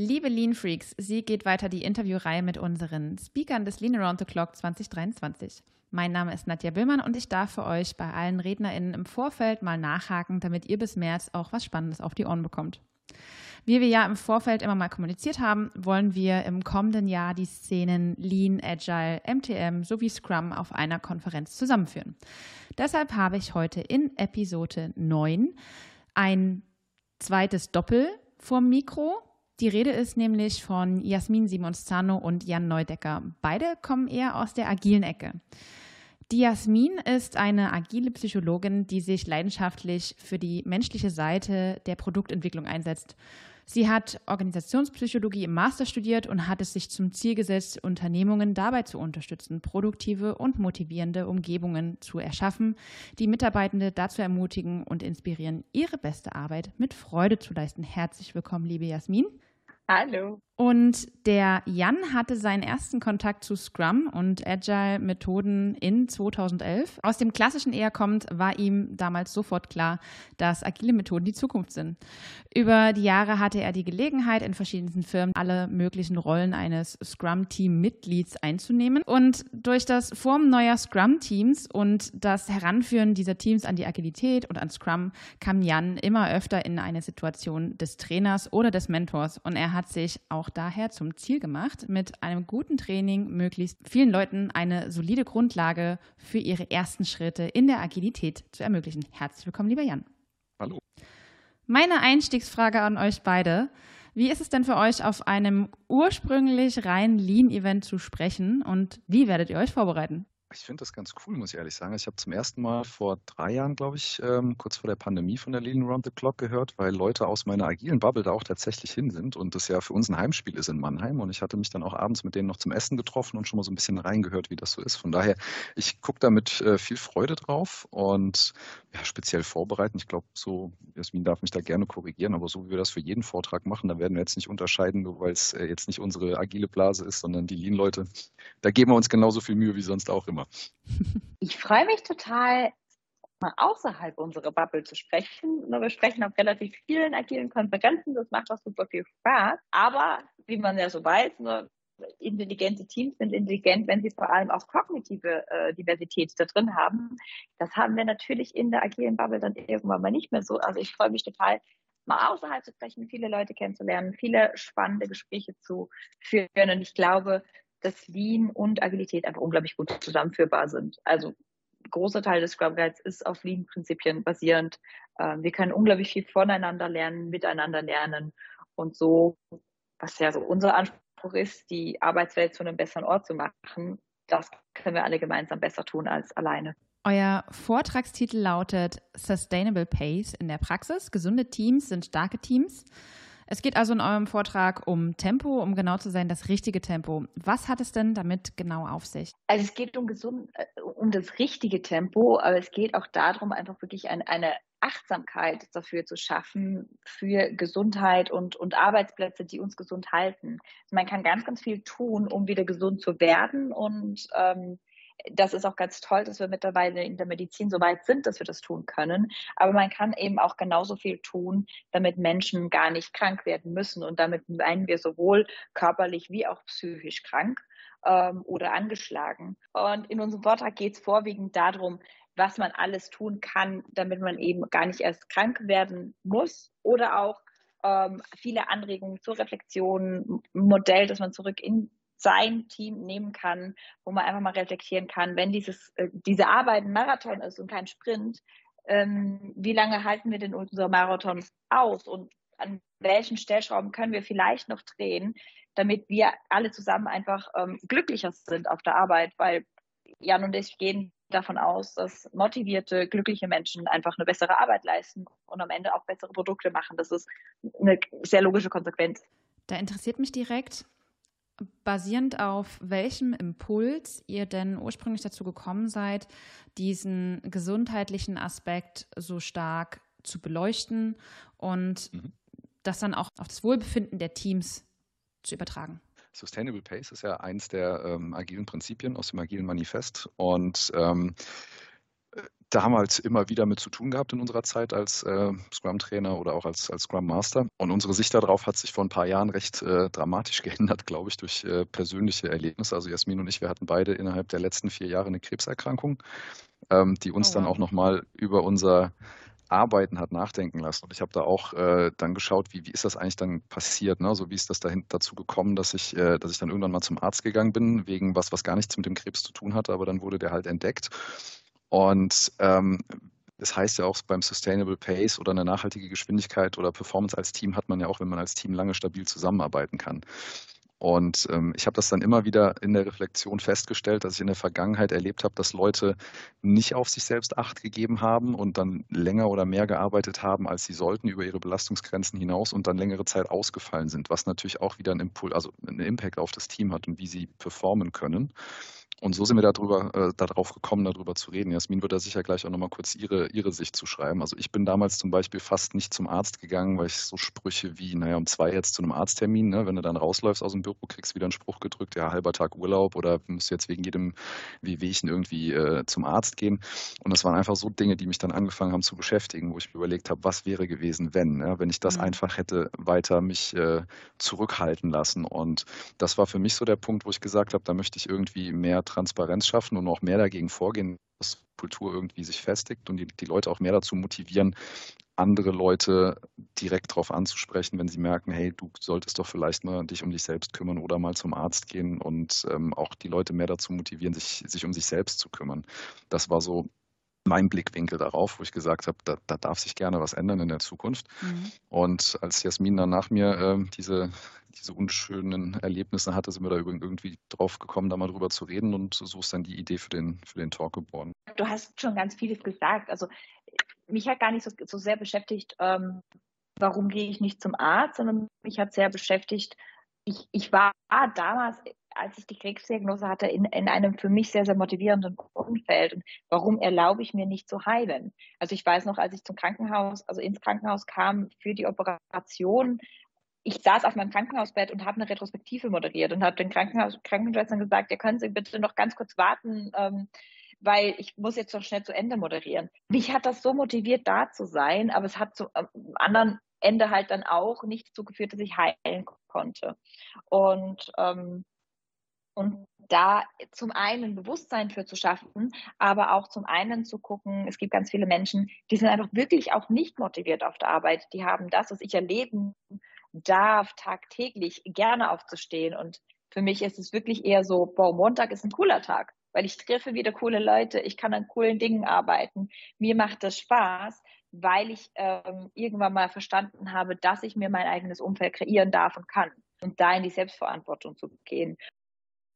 Liebe Lean Freaks, sie geht weiter die Interviewreihe mit unseren Speakern des Lean Around the Clock 2023. Mein Name ist Nadja Billmann und ich darf für euch bei allen RednerInnen im Vorfeld mal nachhaken, damit ihr bis März auch was Spannendes auf die Ohren bekommt. Wie wir ja im Vorfeld immer mal kommuniziert haben, wollen wir im kommenden Jahr die Szenen Lean, Agile, MTM sowie Scrum auf einer Konferenz zusammenführen. Deshalb habe ich heute in Episode 9 ein zweites Doppel vorm Mikro. Die Rede ist nämlich von Jasmin Simonzano und Jan Neudecker. Beide kommen eher aus der agilen Ecke. Die Jasmin ist eine agile Psychologin, die sich leidenschaftlich für die menschliche Seite der Produktentwicklung einsetzt. Sie hat Organisationspsychologie im Master studiert und hat es sich zum Ziel gesetzt, Unternehmungen dabei zu unterstützen, produktive und motivierende Umgebungen zu erschaffen, die Mitarbeitende dazu ermutigen und inspirieren, ihre beste Arbeit mit Freude zu leisten. Herzlich willkommen, liebe Jasmin. Hallo. Und der Jan hatte seinen ersten Kontakt zu Scrum und Agile-Methoden in 2011. Aus dem klassischen eher kommt, war ihm damals sofort klar, dass agile Methoden die Zukunft sind. Über die Jahre hatte er die Gelegenheit, in verschiedensten Firmen alle möglichen Rollen eines Scrum-Team-Mitglieds einzunehmen. Und durch das Formen neuer Scrum-Teams und das Heranführen dieser Teams an die Agilität und an Scrum kam Jan immer öfter in eine Situation des Trainers oder des Mentors. Und er hat sich auch auch daher zum Ziel gemacht, mit einem guten Training möglichst vielen Leuten eine solide Grundlage für ihre ersten Schritte in der Agilität zu ermöglichen. Herzlich willkommen, lieber Jan. Hallo. Meine Einstiegsfrage an euch beide. Wie ist es denn für euch, auf einem ursprünglich rein Lean-Event zu sprechen und wie werdet ihr euch vorbereiten? Ich finde das ganz cool, muss ich ehrlich sagen. Ich habe zum ersten Mal vor drei Jahren, glaube ich, ähm, kurz vor der Pandemie von der Lean Around the Clock gehört, weil Leute aus meiner agilen Bubble da auch tatsächlich hin sind und das ja für uns ein Heimspiel ist in Mannheim. Und ich hatte mich dann auch abends mit denen noch zum Essen getroffen und schon mal so ein bisschen reingehört, wie das so ist. Von daher, ich gucke da mit äh, viel Freude drauf und ja, speziell vorbereiten. Ich glaube, so, Jasmin darf mich da gerne korrigieren, aber so wie wir das für jeden Vortrag machen, da werden wir jetzt nicht unterscheiden, nur weil es äh, jetzt nicht unsere agile Blase ist, sondern die Lean-Leute. Da geben wir uns genauso viel Mühe wie sonst auch immer. Ich freue mich total, mal außerhalb unserer Bubble zu sprechen. Wir sprechen auf relativ vielen agilen Konferenzen, das macht auch super viel Spaß. Aber wie man ja so weiß, intelligente Teams sind intelligent, wenn sie vor allem auch kognitive äh, Diversität da drin haben. Das haben wir natürlich in der agilen Bubble dann irgendwann mal nicht mehr so. Also ich freue mich total, mal außerhalb zu sprechen, viele Leute kennenzulernen, viele spannende Gespräche zu führen. Und ich glaube, dass Lean und Agilität einfach unglaublich gut zusammenführbar sind. Also großer Teil des Scrum Guides ist auf Lean-Prinzipien basierend. Ähm, wir können unglaublich viel voneinander lernen, miteinander lernen und so, was ja so unser Anspruch ist, die Arbeitswelt zu einem besseren Ort zu machen, das können wir alle gemeinsam besser tun als alleine. Euer Vortragstitel lautet Sustainable Pace in der Praxis. Gesunde Teams sind starke Teams. Es geht also in eurem Vortrag um Tempo, um genau zu sein, das richtige Tempo. Was hat es denn damit genau auf sich? Also es geht um gesund, äh, um das richtige Tempo, aber es geht auch darum, einfach wirklich ein, eine Achtsamkeit dafür zu schaffen, für Gesundheit und, und Arbeitsplätze, die uns gesund halten. Man kann ganz, ganz viel tun, um wieder gesund zu werden und ähm, das ist auch ganz toll, dass wir mittlerweile in der Medizin so weit sind, dass wir das tun können. Aber man kann eben auch genauso viel tun, damit Menschen gar nicht krank werden müssen. Und damit meinen wir sowohl körperlich wie auch psychisch krank ähm, oder angeschlagen. Und in unserem Vortrag geht es vorwiegend darum, was man alles tun kann, damit man eben gar nicht erst krank werden muss oder auch ähm, viele Anregungen zur Reflexion, Modell, dass man zurück in sein Team nehmen kann, wo man einfach mal reflektieren kann, wenn dieses, äh, diese Arbeit ein Marathon ist und kein Sprint, ähm, wie lange halten wir denn unsere Marathons aus und an welchen Stellschrauben können wir vielleicht noch drehen, damit wir alle zusammen einfach ähm, glücklicher sind auf der Arbeit, weil Jan und ich gehen davon aus, dass motivierte, glückliche Menschen einfach eine bessere Arbeit leisten und am Ende auch bessere Produkte machen. Das ist eine sehr logische Konsequenz. Da interessiert mich direkt, basierend auf welchem Impuls ihr denn ursprünglich dazu gekommen seid, diesen gesundheitlichen Aspekt so stark zu beleuchten und mhm. das dann auch auf das Wohlbefinden der Teams zu übertragen. Sustainable Pace ist ja eins der ähm, agilen Prinzipien aus dem agilen Manifest und ähm, damals immer wieder mit zu tun gehabt in unserer Zeit als äh, Scrum-Trainer oder auch als, als Scrum-Master. Und unsere Sicht darauf hat sich vor ein paar Jahren recht äh, dramatisch geändert, glaube ich, durch äh, persönliche Erlebnisse. Also Jasmin und ich, wir hatten beide innerhalb der letzten vier Jahre eine Krebserkrankung, ähm, die uns oh, wow. dann auch nochmal über unser Arbeiten hat nachdenken lassen. Und ich habe da auch äh, dann geschaut, wie, wie ist das eigentlich dann passiert? Ne? So wie ist das dahin, dazu gekommen, dass ich, äh, dass ich dann irgendwann mal zum Arzt gegangen bin, wegen was, was gar nichts mit dem Krebs zu tun hatte, aber dann wurde der halt entdeckt. Und ähm, das heißt ja auch beim Sustainable Pace oder eine nachhaltige Geschwindigkeit oder Performance als Team hat man ja auch, wenn man als Team lange stabil zusammenarbeiten kann. Und ähm, ich habe das dann immer wieder in der Reflexion festgestellt, dass ich in der Vergangenheit erlebt habe, dass Leute nicht auf sich selbst Acht gegeben haben und dann länger oder mehr gearbeitet haben, als sie sollten, über ihre Belastungsgrenzen hinaus und dann längere Zeit ausgefallen sind, was natürlich auch wieder einen Impuls, also einen Impact auf das Team hat und wie sie performen können. Und so sind wir darüber, äh, darauf gekommen, darüber zu reden. Jasmin wird da sicher gleich auch nochmal kurz ihre, ihre Sicht zu schreiben. Also ich bin damals zum Beispiel fast nicht zum Arzt gegangen, weil ich so Sprüche wie, naja, um zwei jetzt zu einem Arzttermin, ne? wenn du dann rausläufst aus dem Büro, kriegst du wieder einen Spruch gedrückt, ja, halber Tag Urlaub oder musst jetzt wegen jedem Wehwehchen irgendwie äh, zum Arzt gehen. Und das waren einfach so Dinge, die mich dann angefangen haben zu beschäftigen, wo ich mir überlegt habe, was wäre gewesen, wenn, ja? wenn ich das mhm. einfach hätte weiter mich äh, zurückhalten lassen. Und das war für mich so der Punkt, wo ich gesagt habe, da möchte ich irgendwie mehr Transparenz schaffen und auch mehr dagegen vorgehen, dass Kultur irgendwie sich festigt und die, die Leute auch mehr dazu motivieren, andere Leute direkt darauf anzusprechen, wenn sie merken, hey, du solltest doch vielleicht mal dich um dich selbst kümmern oder mal zum Arzt gehen und ähm, auch die Leute mehr dazu motivieren, sich, sich um sich selbst zu kümmern. Das war so mein Blickwinkel darauf, wo ich gesagt habe, da, da darf sich gerne was ändern in der Zukunft. Mhm. Und als Jasmin dann nach mir äh, diese diese unschönen Erlebnisse hatte, sind wir da irgendwie drauf gekommen, da mal drüber zu reden und so ist dann die Idee für den, für den Talk geboren. Du hast schon ganz vieles gesagt. Also mich hat gar nicht so, so sehr beschäftigt, ähm, warum gehe ich nicht zum Arzt, sondern mich hat sehr beschäftigt, ich, ich war damals, als ich die Krebsdiagnose hatte, in, in einem für mich sehr, sehr motivierenden Umfeld. Und warum erlaube ich mir nicht zu heilen? Also ich weiß noch, als ich zum Krankenhaus, also ins Krankenhaus kam für die Operation, ich saß auf meinem Krankenhausbett und habe eine Retrospektive moderiert und habe den Krankenhaus Krankenschwestern gesagt, ihr können Sie bitte noch ganz kurz warten, ähm, weil ich muss jetzt noch schnell zu Ende moderieren. Mich hat das so motiviert, da zu sein, aber es hat zu am anderen Ende halt dann auch nicht dazu geführt, dass ich heilen konnte. Und ähm, und da zum einen Bewusstsein für zu schaffen, aber auch zum einen zu gucken, es gibt ganz viele Menschen, die sind einfach wirklich auch nicht motiviert auf der Arbeit. Die haben das, was ich erleben darf, tagtäglich gerne aufzustehen. Und für mich ist es wirklich eher so, boah, Montag ist ein cooler Tag, weil ich treffe wieder coole Leute, ich kann an coolen Dingen arbeiten. Mir macht das Spaß, weil ich ähm, irgendwann mal verstanden habe, dass ich mir mein eigenes Umfeld kreieren darf und kann und da in die Selbstverantwortung zu gehen.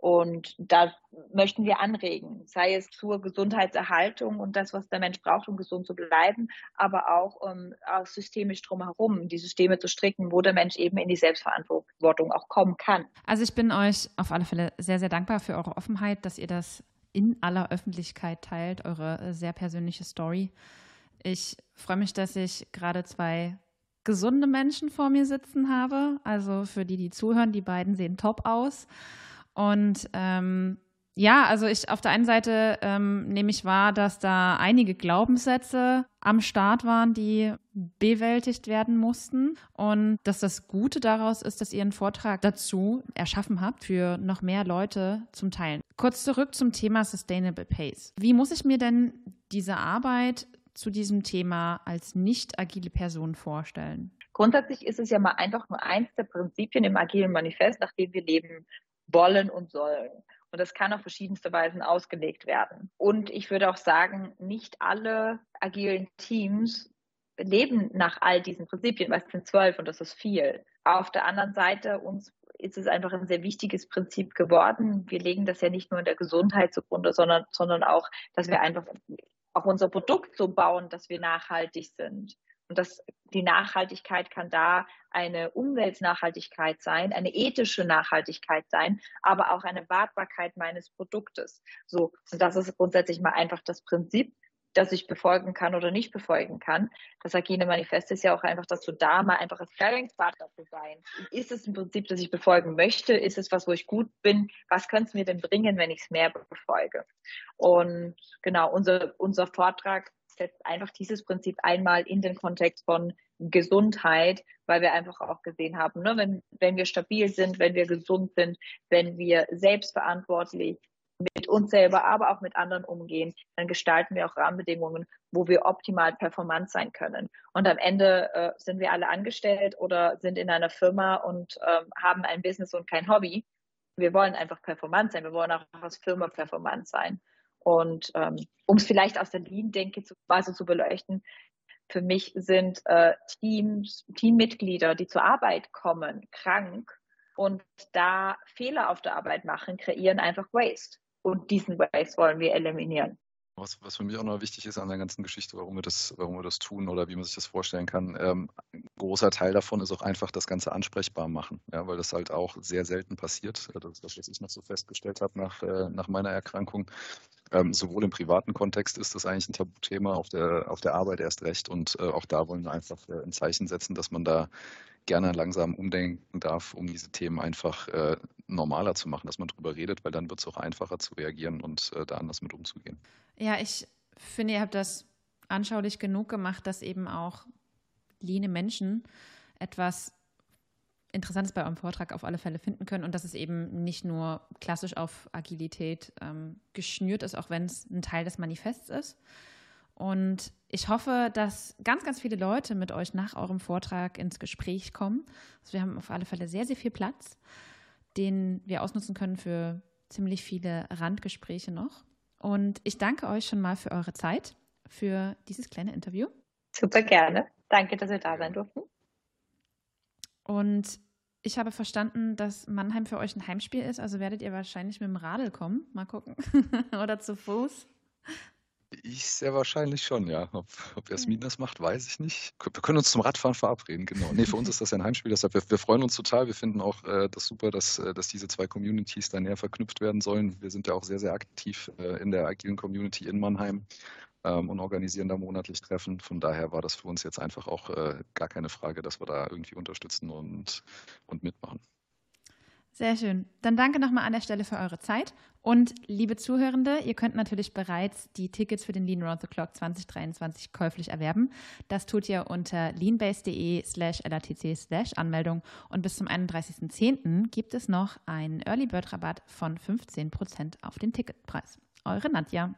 Und da möchten wir anregen, sei es zur Gesundheitserhaltung und das, was der Mensch braucht, um gesund zu bleiben, aber auch um auch systemisch drumherum die Systeme zu stricken, wo der Mensch eben in die Selbstverantwortung auch kommen kann. Also ich bin euch auf alle Fälle sehr, sehr dankbar für eure Offenheit, dass ihr das in aller Öffentlichkeit teilt, eure äh, sehr persönliche Story. Ich freue mich, dass ich gerade zwei gesunde Menschen vor mir sitzen habe. Also für die, die zuhören, die beiden sehen top aus. Und ähm, ja, also ich auf der einen Seite ähm, nehme ich wahr, dass da einige Glaubenssätze am Start waren, die bewältigt werden mussten und dass das Gute daraus ist, dass ihr einen Vortrag dazu erschaffen habt für noch mehr Leute zum Teilen. Kurz zurück zum Thema Sustainable Pace. Wie muss ich mir denn diese Arbeit zu diesem Thema als nicht agile Person vorstellen? Grundsätzlich ist es ja mal einfach nur eins der Prinzipien im agilen Manifest, nach dem wir leben wollen und sollen. Und das kann auf verschiedenste Weisen ausgelegt werden. Und ich würde auch sagen, nicht alle agilen Teams leben nach all diesen Prinzipien, weil es sind zwölf und das ist viel. Auf der anderen Seite, uns ist es einfach ein sehr wichtiges Prinzip geworden. Wir legen das ja nicht nur in der Gesundheit zugrunde, sondern, sondern auch, dass wir einfach auch unser Produkt so bauen, dass wir nachhaltig sind. Und das, die Nachhaltigkeit kann da eine Umweltnachhaltigkeit sein, eine ethische Nachhaltigkeit sein, aber auch eine Wartbarkeit meines Produktes. So. Und das ist grundsätzlich mal einfach das Prinzip. das ich befolgen kann oder nicht befolgen kann. Das Agile Manifest ist ja auch einfach dazu da, mal einfach als Sparringspartner zu sein. Ist es ein Prinzip, das ich befolgen möchte? Ist es was, wo ich gut bin? Was könnte es mir denn bringen, wenn ich es mehr befolge? Und genau, unser, unser Vortrag setzt einfach dieses Prinzip einmal in den Kontext von Gesundheit, weil wir einfach auch gesehen haben, ne, wenn, wenn wir stabil sind, wenn wir gesund sind, wenn wir selbstverantwortlich mit uns selber, aber auch mit anderen umgehen, dann gestalten wir auch Rahmenbedingungen, wo wir optimal performant sein können. Und am Ende äh, sind wir alle angestellt oder sind in einer Firma und äh, haben ein Business und kein Hobby. Wir wollen einfach performant sein. Wir wollen auch als Firma performant sein. Und ähm, um es vielleicht aus der Lean-Denke zu, Weise zu beleuchten, für mich sind äh, Teams, Teammitglieder, die zur Arbeit kommen, krank und da Fehler auf der Arbeit machen, kreieren einfach Waste. Und diesen Waste wollen wir eliminieren. Was, was für mich auch noch wichtig ist an der ganzen Geschichte, warum wir das, warum wir das tun oder wie man sich das vorstellen kann, ähm, ein großer Teil davon ist auch einfach das Ganze ansprechbar machen, ja, weil das halt auch sehr selten passiert. Das ist das, was ich noch so festgestellt habe nach, äh, nach meiner Erkrankung. Ähm, sowohl im privaten Kontext ist das eigentlich ein Tabuthema, auf der, auf der Arbeit erst recht. Und äh, auch da wollen wir einfach äh, ein Zeichen setzen, dass man da gerne langsam umdenken darf, um diese Themen einfach äh, normaler zu machen, dass man darüber redet, weil dann wird es auch einfacher zu reagieren und äh, da anders mit umzugehen. Ja, ich finde, ihr habt das anschaulich genug gemacht, dass eben auch leane Menschen etwas Interessantes bei eurem Vortrag auf alle Fälle finden können und dass es eben nicht nur klassisch auf Agilität ähm, geschnürt ist, auch wenn es ein Teil des Manifests ist. Und ich hoffe, dass ganz, ganz viele Leute mit euch nach eurem Vortrag ins Gespräch kommen. Also wir haben auf alle Fälle sehr, sehr viel Platz, den wir ausnutzen können für ziemlich viele Randgespräche noch. Und ich danke euch schon mal für eure Zeit, für dieses kleine Interview. Super gerne. Danke, dass wir da sein durften. Und ich habe verstanden, dass Mannheim für euch ein Heimspiel ist, also werdet ihr wahrscheinlich mit dem Radl kommen. Mal gucken. Oder zu Fuß. Ich sehr wahrscheinlich schon, ja. Ob, ob Jasmin das macht, weiß ich nicht. Wir können uns zum Radfahren verabreden, genau. Nee, für uns ist das ja ein Heimspiel, deshalb wir, wir freuen uns total. Wir finden auch äh, das super, dass, äh, dass diese zwei Communities da näher verknüpft werden sollen. Wir sind ja auch sehr, sehr aktiv äh, in der agilen Community in Mannheim ähm, und organisieren da monatlich Treffen. Von daher war das für uns jetzt einfach auch äh, gar keine Frage, dass wir da irgendwie unterstützen und, und mitmachen. Sehr schön. Dann danke nochmal an der Stelle für eure Zeit. Und liebe Zuhörende, ihr könnt natürlich bereits die Tickets für den Lean Round the Clock 2023 käuflich erwerben. Das tut ihr unter leanbase.de slash latc slash Anmeldung. Und bis zum 31.10. gibt es noch einen Early Bird Rabatt von 15% auf den Ticketpreis. Eure Nadja.